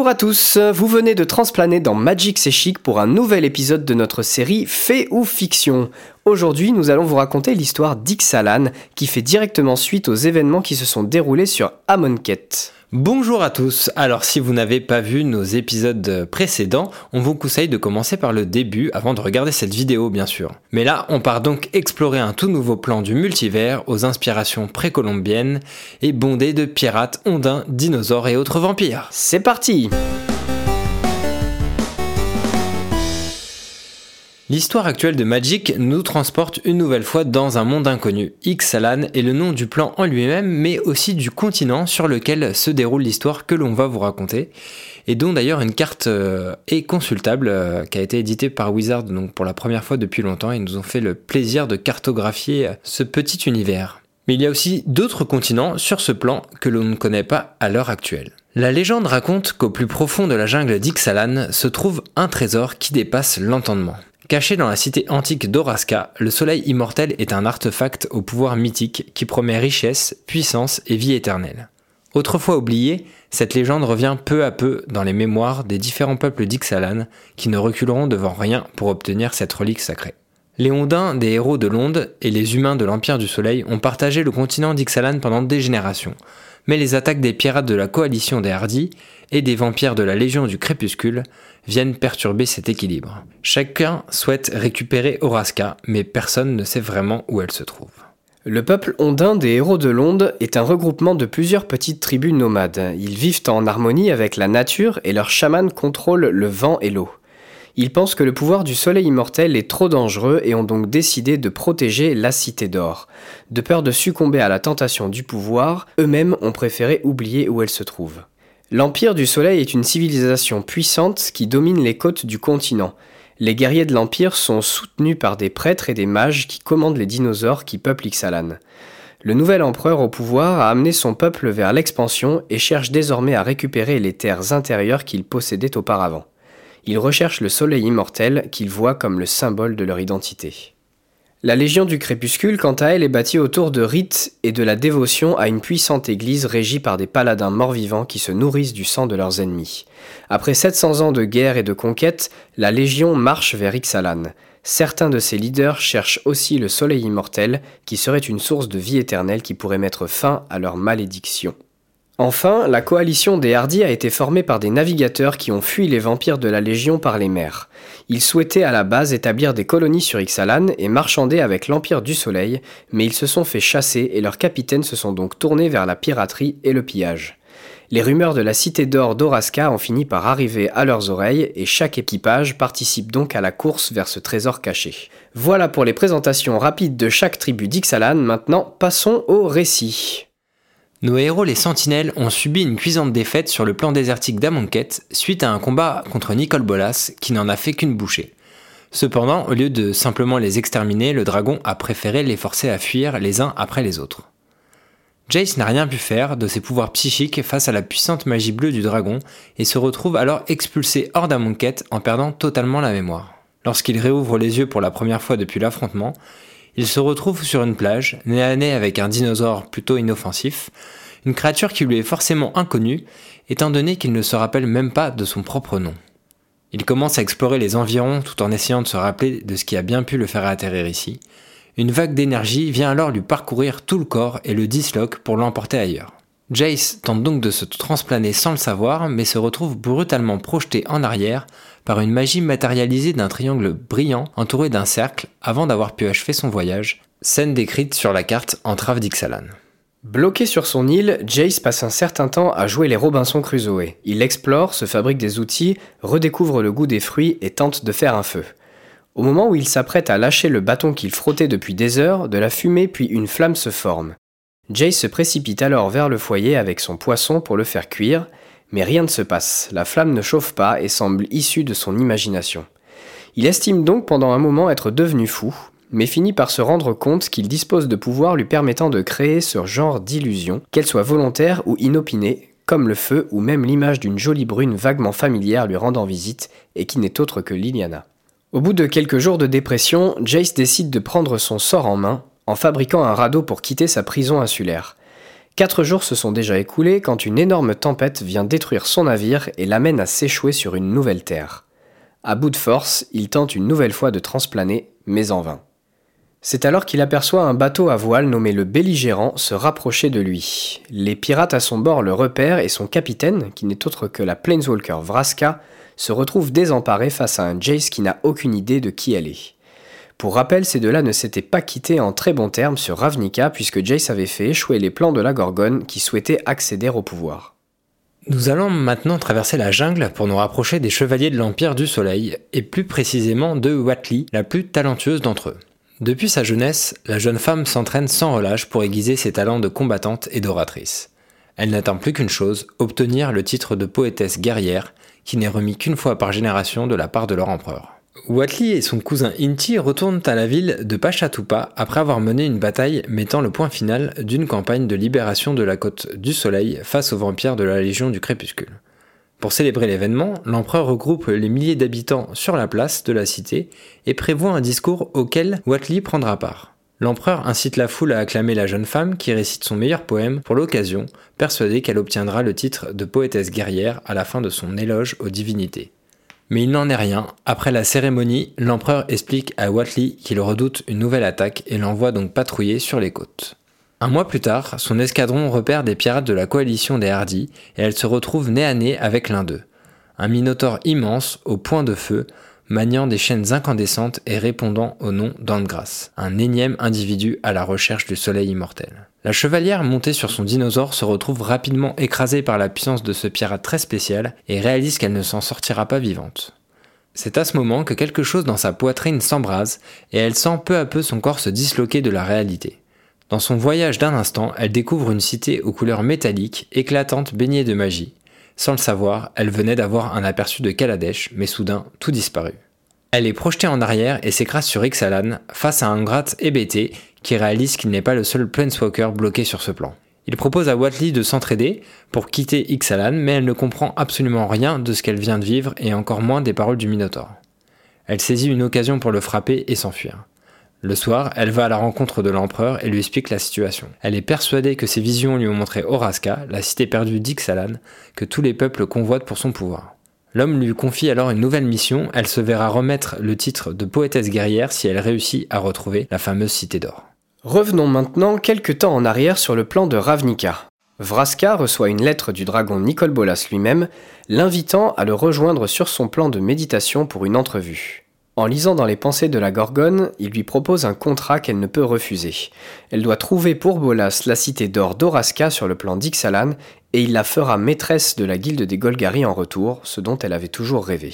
Bonjour à tous, vous venez de transplaner dans Magic C'est pour un nouvel épisode de notre série Fait ou Fiction. Aujourd'hui, nous allons vous raconter l'histoire d'Ixalan qui fait directement suite aux événements qui se sont déroulés sur Amonkhet. Bonjour à tous, alors si vous n'avez pas vu nos épisodes précédents, on vous conseille de commencer par le début avant de regarder cette vidéo bien sûr. Mais là, on part donc explorer un tout nouveau plan du multivers aux inspirations précolombiennes et bondé de pirates, ondins, dinosaures et autres vampires. C'est parti L'histoire actuelle de Magic nous transporte une nouvelle fois dans un monde inconnu. Ixalan est le nom du plan en lui-même, mais aussi du continent sur lequel se déroule l'histoire que l'on va vous raconter, et dont d'ailleurs une carte euh, est consultable, euh, qui a été éditée par Wizard donc pour la première fois depuis longtemps, et nous ont fait le plaisir de cartographier euh, ce petit univers. Mais il y a aussi d'autres continents sur ce plan que l'on ne connaît pas à l'heure actuelle. La légende raconte qu'au plus profond de la jungle d'Ixalan se trouve un trésor qui dépasse l'entendement. Caché dans la cité antique d'Oraska, le soleil immortel est un artefact au pouvoir mythique qui promet richesse, puissance et vie éternelle. Autrefois oubliée, cette légende revient peu à peu dans les mémoires des différents peuples d'Ixalan qui ne reculeront devant rien pour obtenir cette relique sacrée. Les Ondins des héros de l'Onde et les humains de l'Empire du Soleil ont partagé le continent d'Ixalan pendant des générations, mais les attaques des pirates de la coalition des Hardis et des vampires de la Légion du Crépuscule viennent perturber cet équilibre. Chacun souhaite récupérer Oraska, mais personne ne sait vraiment où elle se trouve. Le peuple ondin des héros de l'onde est un regroupement de plusieurs petites tribus nomades. Ils vivent en harmonie avec la nature et leurs chamans contrôlent le vent et l'eau. Ils pensent que le pouvoir du soleil immortel est trop dangereux et ont donc décidé de protéger la cité d'or. De peur de succomber à la tentation du pouvoir, eux-mêmes ont préféré oublier où elle se trouve. L'Empire du Soleil est une civilisation puissante qui domine les côtes du continent. Les guerriers de l'Empire sont soutenus par des prêtres et des mages qui commandent les dinosaures qui peuplent Ixalan. Le nouvel empereur au pouvoir a amené son peuple vers l'expansion et cherche désormais à récupérer les terres intérieures qu'il possédait auparavant. Il recherche le soleil immortel qu'il voit comme le symbole de leur identité. La Légion du Crépuscule, quant à elle, est bâtie autour de rites et de la dévotion à une puissante église régie par des paladins morts-vivants qui se nourrissent du sang de leurs ennemis. Après 700 ans de guerre et de conquête, la Légion marche vers Ixalan. Certains de ses leaders cherchent aussi le soleil immortel, qui serait une source de vie éternelle qui pourrait mettre fin à leur malédiction. Enfin, la coalition des Hardis a été formée par des navigateurs qui ont fui les vampires de la Légion par les mers. Ils souhaitaient à la base établir des colonies sur Ixalan et marchander avec l'Empire du Soleil, mais ils se sont fait chasser et leurs capitaines se sont donc tournés vers la piraterie et le pillage. Les rumeurs de la cité d'or d'Oraska ont fini par arriver à leurs oreilles et chaque équipage participe donc à la course vers ce trésor caché. Voilà pour les présentations rapides de chaque tribu d'Ixalan, maintenant passons au récit. Nos héros les Sentinelles ont subi une cuisante défaite sur le plan désertique d'Amonkhet suite à un combat contre Nicole Bolas qui n'en a fait qu'une bouchée. Cependant, au lieu de simplement les exterminer, le dragon a préféré les forcer à fuir les uns après les autres. Jace n'a rien pu faire de ses pouvoirs psychiques face à la puissante magie bleue du dragon et se retrouve alors expulsé hors d'Amonkhet en perdant totalement la mémoire. Lorsqu'il réouvre les yeux pour la première fois depuis l'affrontement, il se retrouve sur une plage, nez à nez avec un dinosaure plutôt inoffensif, une créature qui lui est forcément inconnue, étant donné qu'il ne se rappelle même pas de son propre nom. Il commence à explorer les environs tout en essayant de se rappeler de ce qui a bien pu le faire atterrir ici. Une vague d'énergie vient alors lui parcourir tout le corps et le disloque pour l'emporter ailleurs. Jace tente donc de se transplaner sans le savoir, mais se retrouve brutalement projeté en arrière par une magie matérialisée d'un triangle brillant entouré d'un cercle avant d'avoir pu achever son voyage, scène décrite sur la carte Entrave d'Ixalan. Bloqué sur son île, Jace passe un certain temps à jouer les Robinson Crusoe. Il explore, se fabrique des outils, redécouvre le goût des fruits et tente de faire un feu. Au moment où il s'apprête à lâcher le bâton qu'il frottait depuis des heures, de la fumée puis une flamme se forme. Jace se précipite alors vers le foyer avec son poisson pour le faire cuire, mais rien ne se passe, la flamme ne chauffe pas et semble issue de son imagination. Il estime donc pendant un moment être devenu fou, mais finit par se rendre compte qu'il dispose de pouvoirs lui permettant de créer ce genre d'illusion, qu'elle soit volontaire ou inopinée, comme le feu ou même l'image d'une jolie brune vaguement familière lui rendant visite et qui n'est autre que Liliana. Au bout de quelques jours de dépression, Jace décide de prendre son sort en main en fabriquant un radeau pour quitter sa prison insulaire. Quatre jours se sont déjà écoulés quand une énorme tempête vient détruire son navire et l'amène à s'échouer sur une nouvelle terre. À bout de force, il tente une nouvelle fois de transplaner, mais en vain. C'est alors qu'il aperçoit un bateau à voile nommé le Belligérant se rapprocher de lui. Les pirates à son bord le repèrent et son capitaine, qui n'est autre que la Planeswalker Vraska, se retrouve désemparé face à un Jace qui n'a aucune idée de qui elle est. Pour rappel, ces deux-là ne s'étaient pas quittés en très bons termes sur Ravnica puisque Jace avait fait échouer les plans de la Gorgone qui souhaitait accéder au pouvoir. Nous allons maintenant traverser la jungle pour nous rapprocher des chevaliers de l'Empire du Soleil, et plus précisément de Watley, la plus talentueuse d'entre eux. Depuis sa jeunesse, la jeune femme s'entraîne sans relâche pour aiguiser ses talents de combattante et d'oratrice. Elle n'attend plus qu'une chose, obtenir le titre de poétesse guerrière, qui n'est remis qu'une fois par génération de la part de leur empereur. Watley et son cousin Inti retournent à la ville de Pachatupa après avoir mené une bataille mettant le point final d'une campagne de libération de la côte du Soleil face aux vampires de la Légion du Crépuscule. Pour célébrer l'événement, l'empereur regroupe les milliers d'habitants sur la place de la cité et prévoit un discours auquel Watley prendra part. L'empereur incite la foule à acclamer la jeune femme qui récite son meilleur poème pour l'occasion, persuadée qu'elle obtiendra le titre de poétesse guerrière à la fin de son éloge aux divinités. Mais il n'en est rien. Après la cérémonie, l'empereur explique à Watley qu'il redoute une nouvelle attaque et l'envoie donc patrouiller sur les côtes. Un mois plus tard, son escadron repère des pirates de la coalition des Hardis et elle se retrouve nez à nez avec l'un d'eux. Un minotaure immense, au point de feu, maniant des chaînes incandescentes et répondant au nom d'Andgras, un énième individu à la recherche du soleil immortel. La chevalière montée sur son dinosaure se retrouve rapidement écrasée par la puissance de ce pirate très spécial et réalise qu'elle ne s'en sortira pas vivante. C'est à ce moment que quelque chose dans sa poitrine s'embrase et elle sent peu à peu son corps se disloquer de la réalité. Dans son voyage d'un instant, elle découvre une cité aux couleurs métalliques, éclatantes, baignée de magie. Sans le savoir, elle venait d'avoir un aperçu de Kaladesh, mais soudain, tout disparut. Elle est projetée en arrière et s'écrase sur Ixalan face à un gratte hébété qui réalise qu'il n'est pas le seul Planeswalker bloqué sur ce plan. Il propose à Watley de s'entraider pour quitter Ixalan, mais elle ne comprend absolument rien de ce qu'elle vient de vivre et encore moins des paroles du Minotaur. Elle saisit une occasion pour le frapper et s'enfuir. Le soir, elle va à la rencontre de l'empereur et lui explique la situation. Elle est persuadée que ses visions lui ont montré Oraska, la cité perdue d'Ixalan, que tous les peuples convoitent pour son pouvoir. L'homme lui confie alors une nouvelle mission, elle se verra remettre le titre de poétesse guerrière si elle réussit à retrouver la fameuse cité d'or. Revenons maintenant quelques temps en arrière sur le plan de Ravnica. Vraska reçoit une lettre du dragon Nicol Bolas lui-même, l'invitant à le rejoindre sur son plan de méditation pour une entrevue. En lisant dans les pensées de la Gorgone, il lui propose un contrat qu'elle ne peut refuser. Elle doit trouver pour Bolas la cité d'or d'Oraska sur le plan d'Ixalan, et il la fera maîtresse de la guilde des Golgari en retour, ce dont elle avait toujours rêvé.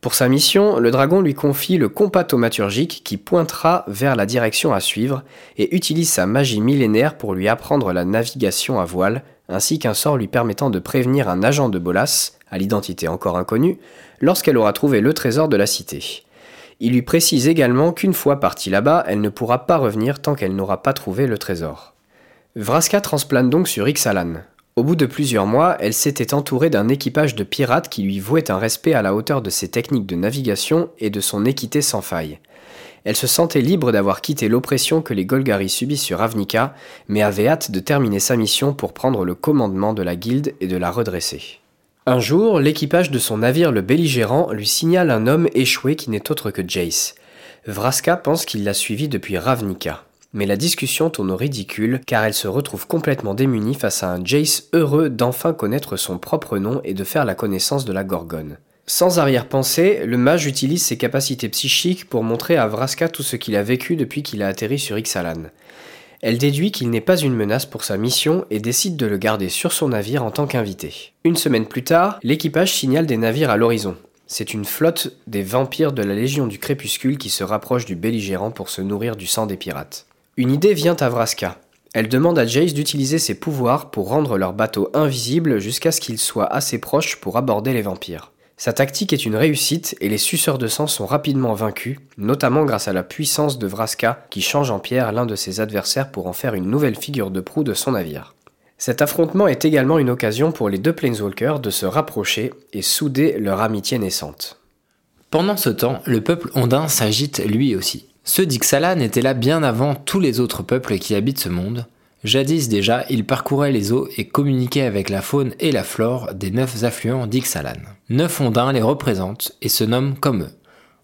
Pour sa mission, le dragon lui confie le compas thaumaturgique qui pointera vers la direction à suivre et utilise sa magie millénaire pour lui apprendre la navigation à voile, ainsi qu'un sort lui permettant de prévenir un agent de Bolas, à l'identité encore inconnue, lorsqu'elle aura trouvé le trésor de la cité. Il lui précise également qu'une fois partie là-bas, elle ne pourra pas revenir tant qu'elle n'aura pas trouvé le trésor. Vraska transplane donc sur Ixalan. Au bout de plusieurs mois, elle s'était entourée d'un équipage de pirates qui lui vouait un respect à la hauteur de ses techniques de navigation et de son équité sans faille. Elle se sentait libre d'avoir quitté l'oppression que les Golgari subissent sur Avnica, mais avait hâte de terminer sa mission pour prendre le commandement de la guilde et de la redresser. Un jour, l'équipage de son navire le belligérant lui signale un homme échoué qui n'est autre que Jace. Vraska pense qu'il l'a suivi depuis Ravnica. Mais la discussion tourne au ridicule car elle se retrouve complètement démunie face à un Jace heureux d'enfin connaître son propre nom et de faire la connaissance de la Gorgone. Sans arrière-pensée, le mage utilise ses capacités psychiques pour montrer à Vraska tout ce qu'il a vécu depuis qu'il a atterri sur Ixalan. Elle déduit qu'il n'est pas une menace pour sa mission et décide de le garder sur son navire en tant qu'invité. Une semaine plus tard, l'équipage signale des navires à l'horizon. C'est une flotte des vampires de la Légion du Crépuscule qui se rapproche du belligérant pour se nourrir du sang des pirates. Une idée vient à Vraska. Elle demande à Jace d'utiliser ses pouvoirs pour rendre leur bateau invisible jusqu'à ce qu'il soit assez proche pour aborder les vampires. Sa tactique est une réussite et les suceurs de sang sont rapidement vaincus, notamment grâce à la puissance de Vraska qui change en pierre l'un de ses adversaires pour en faire une nouvelle figure de proue de son navire. Cet affrontement est également une occasion pour les deux Planeswalkers de se rapprocher et souder leur amitié naissante. Pendant ce temps, le peuple ondin s'agite lui aussi. Ceux d'Ixalan étaient là bien avant tous les autres peuples qui habitent ce monde. Jadis déjà, il parcourait les eaux et communiquait avec la faune et la flore des neuf affluents d'Ixalan. Neuf ondins les représentent et se nomment comme eux.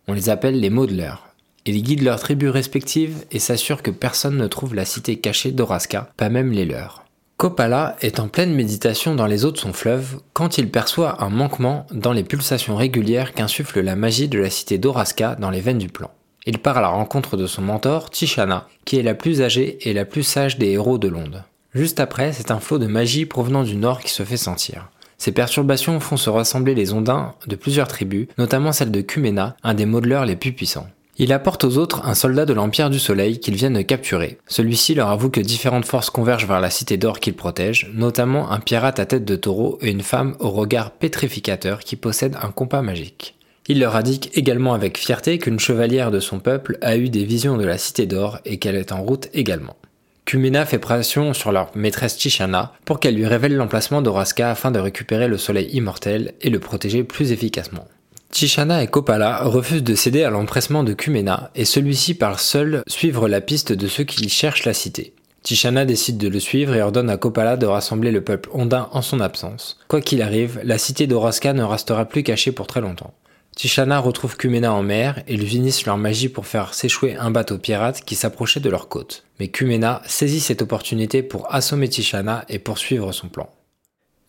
On les appelle les modeleurs. Ils guident leurs tribus respectives et s'assurent que personne ne trouve la cité cachée d'Oraska, pas même les leurs. Kopala est en pleine méditation dans les eaux de son fleuve quand il perçoit un manquement dans les pulsations régulières qu'insuffle la magie de la cité d'Oraska dans les veines du plan. Il part à la rencontre de son mentor, Tishana, qui est la plus âgée et la plus sage des héros de l'onde. Juste après, c'est un flot de magie provenant du nord qui se fait sentir. Ces perturbations font se rassembler les ondins de plusieurs tribus, notamment celle de Kumena, un des modeleurs les plus puissants. Il apporte aux autres un soldat de l'Empire du Soleil qu'ils viennent de capturer. Celui-ci leur avoue que différentes forces convergent vers la cité d'or qu'il protège, notamment un pirate à tête de taureau et une femme au regard pétrificateur qui possède un compas magique. Il leur indique également avec fierté qu'une chevalière de son peuple a eu des visions de la cité d'or et qu'elle est en route également. Kumena fait pression sur leur maîtresse Tishana pour qu'elle lui révèle l'emplacement d'Oraska afin de récupérer le soleil immortel et le protéger plus efficacement. Tishana et Kopala refusent de céder à l'empressement de Kumena et celui-ci part seul suivre la piste de ceux qui cherchent la cité. Tishana décide de le suivre et ordonne à Kopala de rassembler le peuple ondin en son absence. Quoi qu'il arrive, la cité d'Oraska ne restera plus cachée pour très longtemps. Tishana retrouve Kumena en mer et ils unissent leur magie pour faire s'échouer un bateau pirate qui s'approchait de leur côte. Mais Kumena saisit cette opportunité pour assommer Tishana et poursuivre son plan.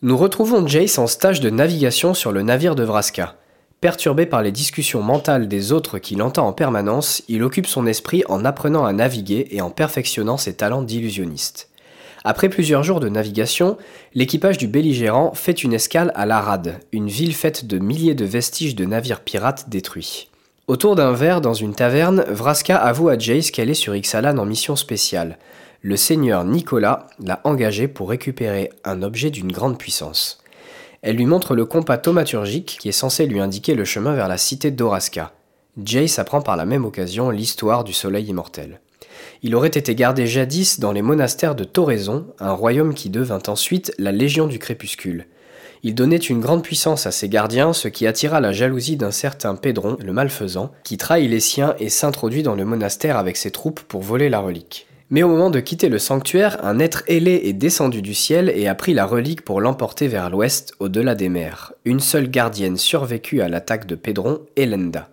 Nous retrouvons Jace en stage de navigation sur le navire de Vraska. Perturbé par les discussions mentales des autres qu'il entend en permanence, il occupe son esprit en apprenant à naviguer et en perfectionnant ses talents d'illusionniste. Après plusieurs jours de navigation, l'équipage du belligérant fait une escale à Larad, une ville faite de milliers de vestiges de navires pirates détruits. Autour d'un verre dans une taverne, Vraska avoue à Jace qu'elle est sur Ixalan en mission spéciale. Le seigneur Nicolas l'a engagée pour récupérer un objet d'une grande puissance. Elle lui montre le compas thaumaturgique qui est censé lui indiquer le chemin vers la cité d'Oraska. Jace apprend par la même occasion l'histoire du soleil immortel. Il aurait été gardé jadis dans les monastères de Toraison, un royaume qui devint ensuite la Légion du Crépuscule. Il donnait une grande puissance à ses gardiens, ce qui attira la jalousie d'un certain Pédron, le malfaisant, qui trahit les siens et s'introduit dans le monastère avec ses troupes pour voler la relique. Mais au moment de quitter le sanctuaire, un être ailé est descendu du ciel et a pris la relique pour l'emporter vers l'ouest, au-delà des mers. Une seule gardienne survécut à l'attaque de Pédron, Elenda.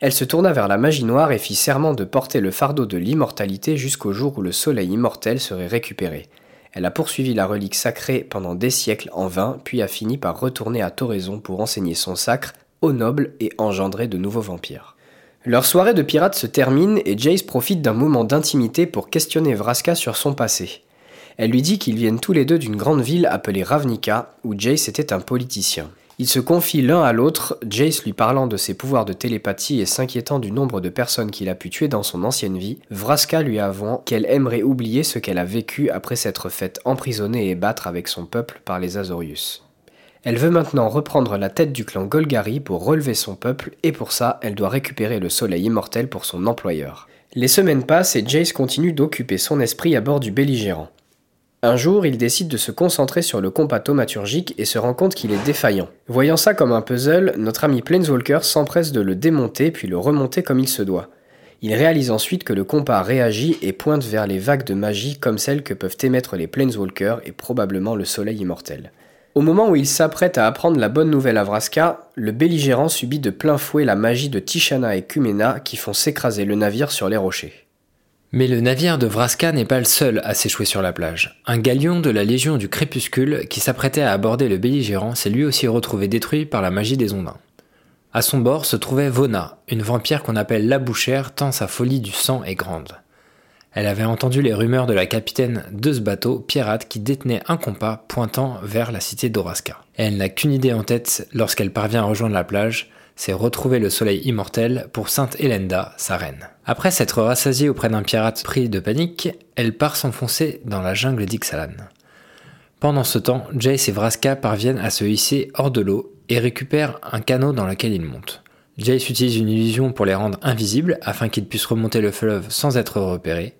Elle se tourna vers la magie noire et fit serment de porter le fardeau de l'immortalité jusqu'au jour où le soleil immortel serait récupéré. Elle a poursuivi la relique sacrée pendant des siècles en vain, puis a fini par retourner à Toraison pour enseigner son sacre aux nobles et engendrer de nouveaux vampires. Leur soirée de pirates se termine et Jace profite d'un moment d'intimité pour questionner Vraska sur son passé. Elle lui dit qu'ils viennent tous les deux d'une grande ville appelée Ravnica, où Jace était un politicien. Ils se confient l'un à l'autre, Jace lui parlant de ses pouvoirs de télépathie et s'inquiétant du nombre de personnes qu'il a pu tuer dans son ancienne vie, Vraska lui avouant qu'elle aimerait oublier ce qu'elle a vécu après s'être faite emprisonner et battre avec son peuple par les Azorius. Elle veut maintenant reprendre la tête du clan Golgari pour relever son peuple et pour ça, elle doit récupérer le soleil immortel pour son employeur. Les semaines passent et Jace continue d'occuper son esprit à bord du belligérant. Un jour, il décide de se concentrer sur le compas thaumaturgique et se rend compte qu'il est défaillant. Voyant ça comme un puzzle, notre ami Planeswalker s'empresse de le démonter puis le remonter comme il se doit. Il réalise ensuite que le compas réagit et pointe vers les vagues de magie comme celles que peuvent émettre les Planeswalkers et probablement le soleil immortel. Au moment où il s'apprête à apprendre la bonne nouvelle à Vraska, le belligérant subit de plein fouet la magie de Tishana et Kumena qui font s'écraser le navire sur les rochers. Mais le navire de Vraska n'est pas le seul à s'échouer sur la plage. Un galion de la Légion du Crépuscule qui s'apprêtait à aborder le belligérant s'est lui aussi retrouvé détruit par la magie des ondins. À son bord se trouvait Vona, une vampire qu'on appelle la bouchère tant sa folie du sang est grande. Elle avait entendu les rumeurs de la capitaine de ce bateau pirate qui détenait un compas pointant vers la cité d'Oraska. Elle n'a qu'une idée en tête lorsqu'elle parvient à rejoindre la plage, c'est retrouver le soleil immortel pour Sainte Helenda, sa reine. Après s'être rassasiée auprès d'un pirate pris de panique, elle part s'enfoncer dans la jungle d'Ixalan. Pendant ce temps, Jace et Vraska parviennent à se hisser hors de l'eau et récupèrent un canot dans lequel ils montent. Jace utilise une illusion pour les rendre invisibles afin qu'ils puissent remonter le fleuve sans être repérés.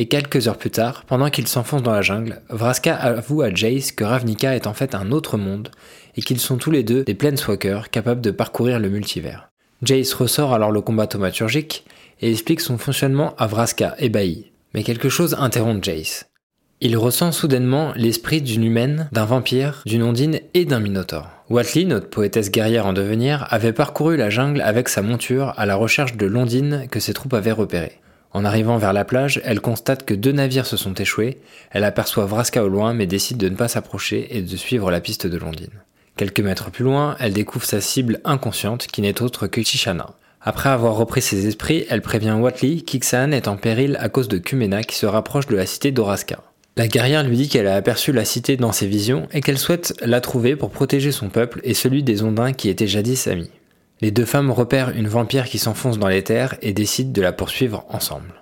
Et quelques heures plus tard, pendant qu'ils s'enfoncent dans la jungle, Vraska avoue à Jace que Ravnica est en fait un autre monde et qu'ils sont tous les deux des Planeswalkers capables de parcourir le multivers. Jace ressort alors le combat thaumaturgique et explique son fonctionnement à Vraska ébahi. Mais quelque chose interrompt Jace. Il ressent soudainement l'esprit d'une humaine, d'un vampire, d'une ondine et d'un minotaure. Watley, notre poétesse guerrière en devenir, avait parcouru la jungle avec sa monture à la recherche de l'ondine que ses troupes avaient repérée. En arrivant vers la plage, elle constate que deux navires se sont échoués, elle aperçoit Vraska au loin mais décide de ne pas s'approcher et de suivre la piste de l'ondine. Quelques mètres plus loin, elle découvre sa cible inconsciente qui n'est autre que Chishana. Après avoir repris ses esprits, elle prévient Watley qu'Ixan est en péril à cause de Kumena qui se rapproche de la cité d'Oraska. La guerrière lui dit qu'elle a aperçu la cité dans ses visions et qu'elle souhaite la trouver pour protéger son peuple et celui des Ondins qui étaient jadis amis. Les deux femmes repèrent une vampire qui s'enfonce dans les terres et décident de la poursuivre ensemble.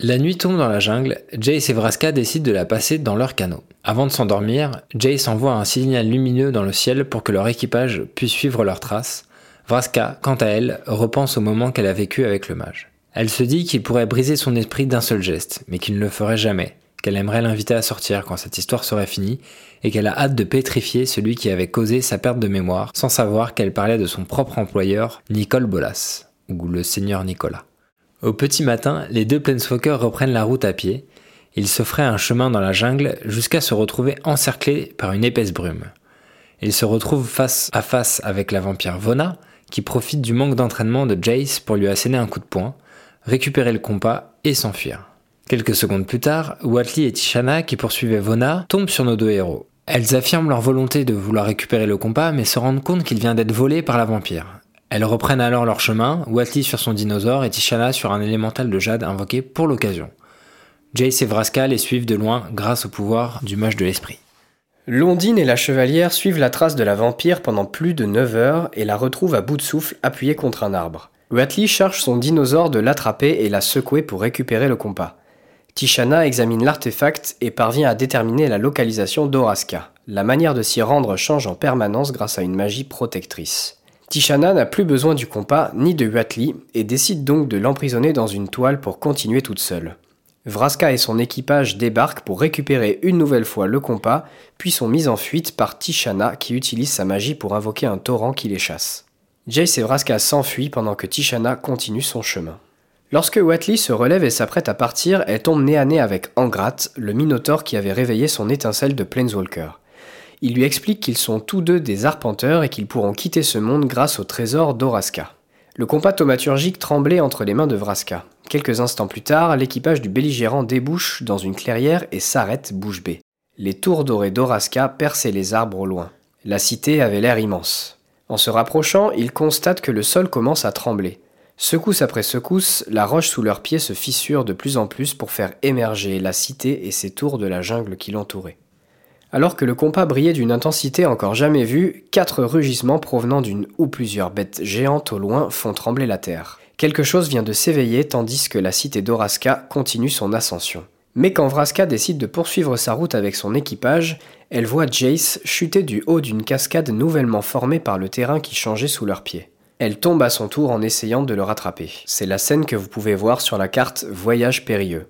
La nuit tombe dans la jungle, Jace et Vraska décident de la passer dans leur canot. Avant de s'endormir, Jace envoie un signal lumineux dans le ciel pour que leur équipage puisse suivre leurs traces, Vraska, quant à elle, repense au moment qu'elle a vécu avec le mage. Elle se dit qu'il pourrait briser son esprit d'un seul geste, mais qu'il ne le ferait jamais, qu'elle aimerait l'inviter à sortir quand cette histoire serait finie, et qu'elle a hâte de pétrifier celui qui avait causé sa perte de mémoire, sans savoir qu'elle parlait de son propre employeur, Nicole Bolas, ou le seigneur Nicolas. Au petit matin, les deux Planeswalkers reprennent la route à pied. Ils se feraient un chemin dans la jungle jusqu'à se retrouver encerclés par une épaisse brume. Ils se retrouvent face à face avec la vampire Vona, qui profite du manque d'entraînement de Jace pour lui asséner un coup de poing, récupérer le compas et s'enfuir. Quelques secondes plus tard, Watley et Tishana, qui poursuivaient Vona, tombent sur nos deux héros. Elles affirment leur volonté de vouloir récupérer le compas, mais se rendent compte qu'il vient d'être volé par la vampire. Elles reprennent alors leur chemin, Watley sur son dinosaure et Tishana sur un élémental de jade invoqué pour l'occasion. Jace et Vraska les suivent de loin grâce au pouvoir du mage de l'esprit. Londine et la chevalière suivent la trace de la vampire pendant plus de 9 heures et la retrouvent à bout de souffle appuyée contre un arbre. Watley charge son dinosaure de l'attraper et la secouer pour récupérer le compas. Tishana examine l'artefact et parvient à déterminer la localisation d'Oraska. La manière de s'y rendre change en permanence grâce à une magie protectrice. Tishana n'a plus besoin du compas ni de Watley et décide donc de l'emprisonner dans une toile pour continuer toute seule. Vraska et son équipage débarquent pour récupérer une nouvelle fois le compas, puis sont mis en fuite par Tishana qui utilise sa magie pour invoquer un torrent qui les chasse. Jace et Vraska s'enfuient pendant que Tishana continue son chemin. Lorsque Watley se relève et s'apprête à partir, elle tombe nez à nez avec Angrat, le Minotaure qui avait réveillé son étincelle de Planeswalker. Il lui explique qu'ils sont tous deux des arpenteurs et qu'ils pourront quitter ce monde grâce au trésor d'Oraska. Le compas thaumaturgique tremblait entre les mains de Vraska. Quelques instants plus tard, l'équipage du belligérant débouche dans une clairière et s'arrête bouche bée. Les tours dorées d'Oraska perçaient les arbres au loin. La cité avait l'air immense. En se rapprochant, ils constatent que le sol commence à trembler. Secousse après secousse, la roche sous leurs pieds se fissure de plus en plus pour faire émerger la cité et ses tours de la jungle qui l'entourait. Alors que le compas brillait d'une intensité encore jamais vue, quatre rugissements provenant d'une ou plusieurs bêtes géantes au loin font trembler la terre. Quelque chose vient de s'éveiller tandis que la cité d'Oraska continue son ascension. Mais quand Vraska décide de poursuivre sa route avec son équipage, elle voit Jace chuter du haut d'une cascade nouvellement formée par le terrain qui changeait sous leurs pieds. Elle tombe à son tour en essayant de le rattraper. C'est la scène que vous pouvez voir sur la carte Voyage périlleux.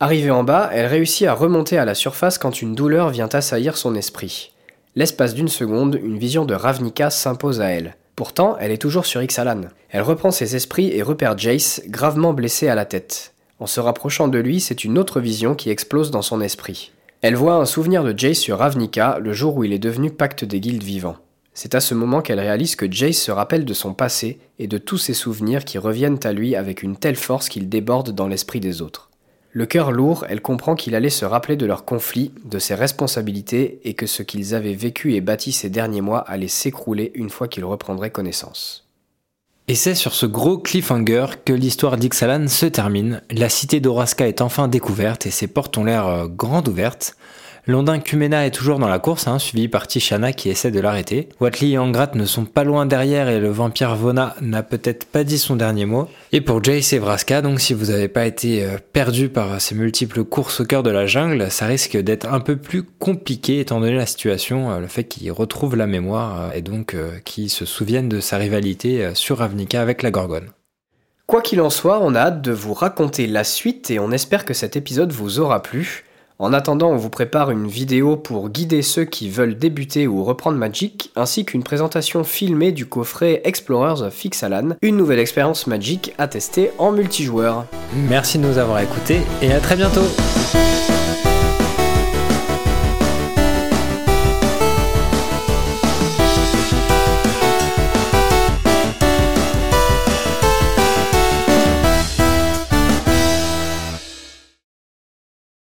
Arrivée en bas, elle réussit à remonter à la surface quand une douleur vient assaillir son esprit. L'espace d'une seconde, une vision de Ravnica s'impose à elle. Pourtant, elle est toujours sur Ixalan. Elle reprend ses esprits et repère Jace, gravement blessé à la tête. En se rapprochant de lui, c'est une autre vision qui explose dans son esprit. Elle voit un souvenir de Jace sur Ravnica le jour où il est devenu pacte des guildes vivants. C'est à ce moment qu'elle réalise que Jace se rappelle de son passé et de tous ses souvenirs qui reviennent à lui avec une telle force qu'il déborde dans l'esprit des autres. Le cœur lourd, elle comprend qu'il allait se rappeler de leur conflit, de ses responsabilités, et que ce qu'ils avaient vécu et bâti ces derniers mois allait s'écrouler une fois qu'ils reprendraient connaissance. Et c'est sur ce gros cliffhanger que l'histoire d'Ixalan se termine. La cité d'Oraska est enfin découverte et ses portes ont l'air euh, grandes ouvertes. Londin Kumena est toujours dans la course, hein, suivi par Tishana qui essaie de l'arrêter. Watley et Angrat ne sont pas loin derrière et le vampire Vona n'a peut-être pas dit son dernier mot. Et pour Jace et donc si vous n'avez pas été euh, perdu par ces multiples courses au cœur de la jungle, ça risque d'être un peu plus compliqué étant donné la situation, euh, le fait qu'ils retrouvent la mémoire euh, et donc qu'ils se souviennent de sa rivalité sur Ravnica avec la Gorgone. Quoi qu'il en soit, on a hâte de vous raconter la suite et on espère que cet épisode vous aura plu. En attendant, on vous prépare une vidéo pour guider ceux qui veulent débuter ou reprendre Magic, ainsi qu'une présentation filmée du coffret Explorers of Ixalan, une nouvelle expérience Magic à tester en multijoueur. Merci de nous avoir écoutés et à très bientôt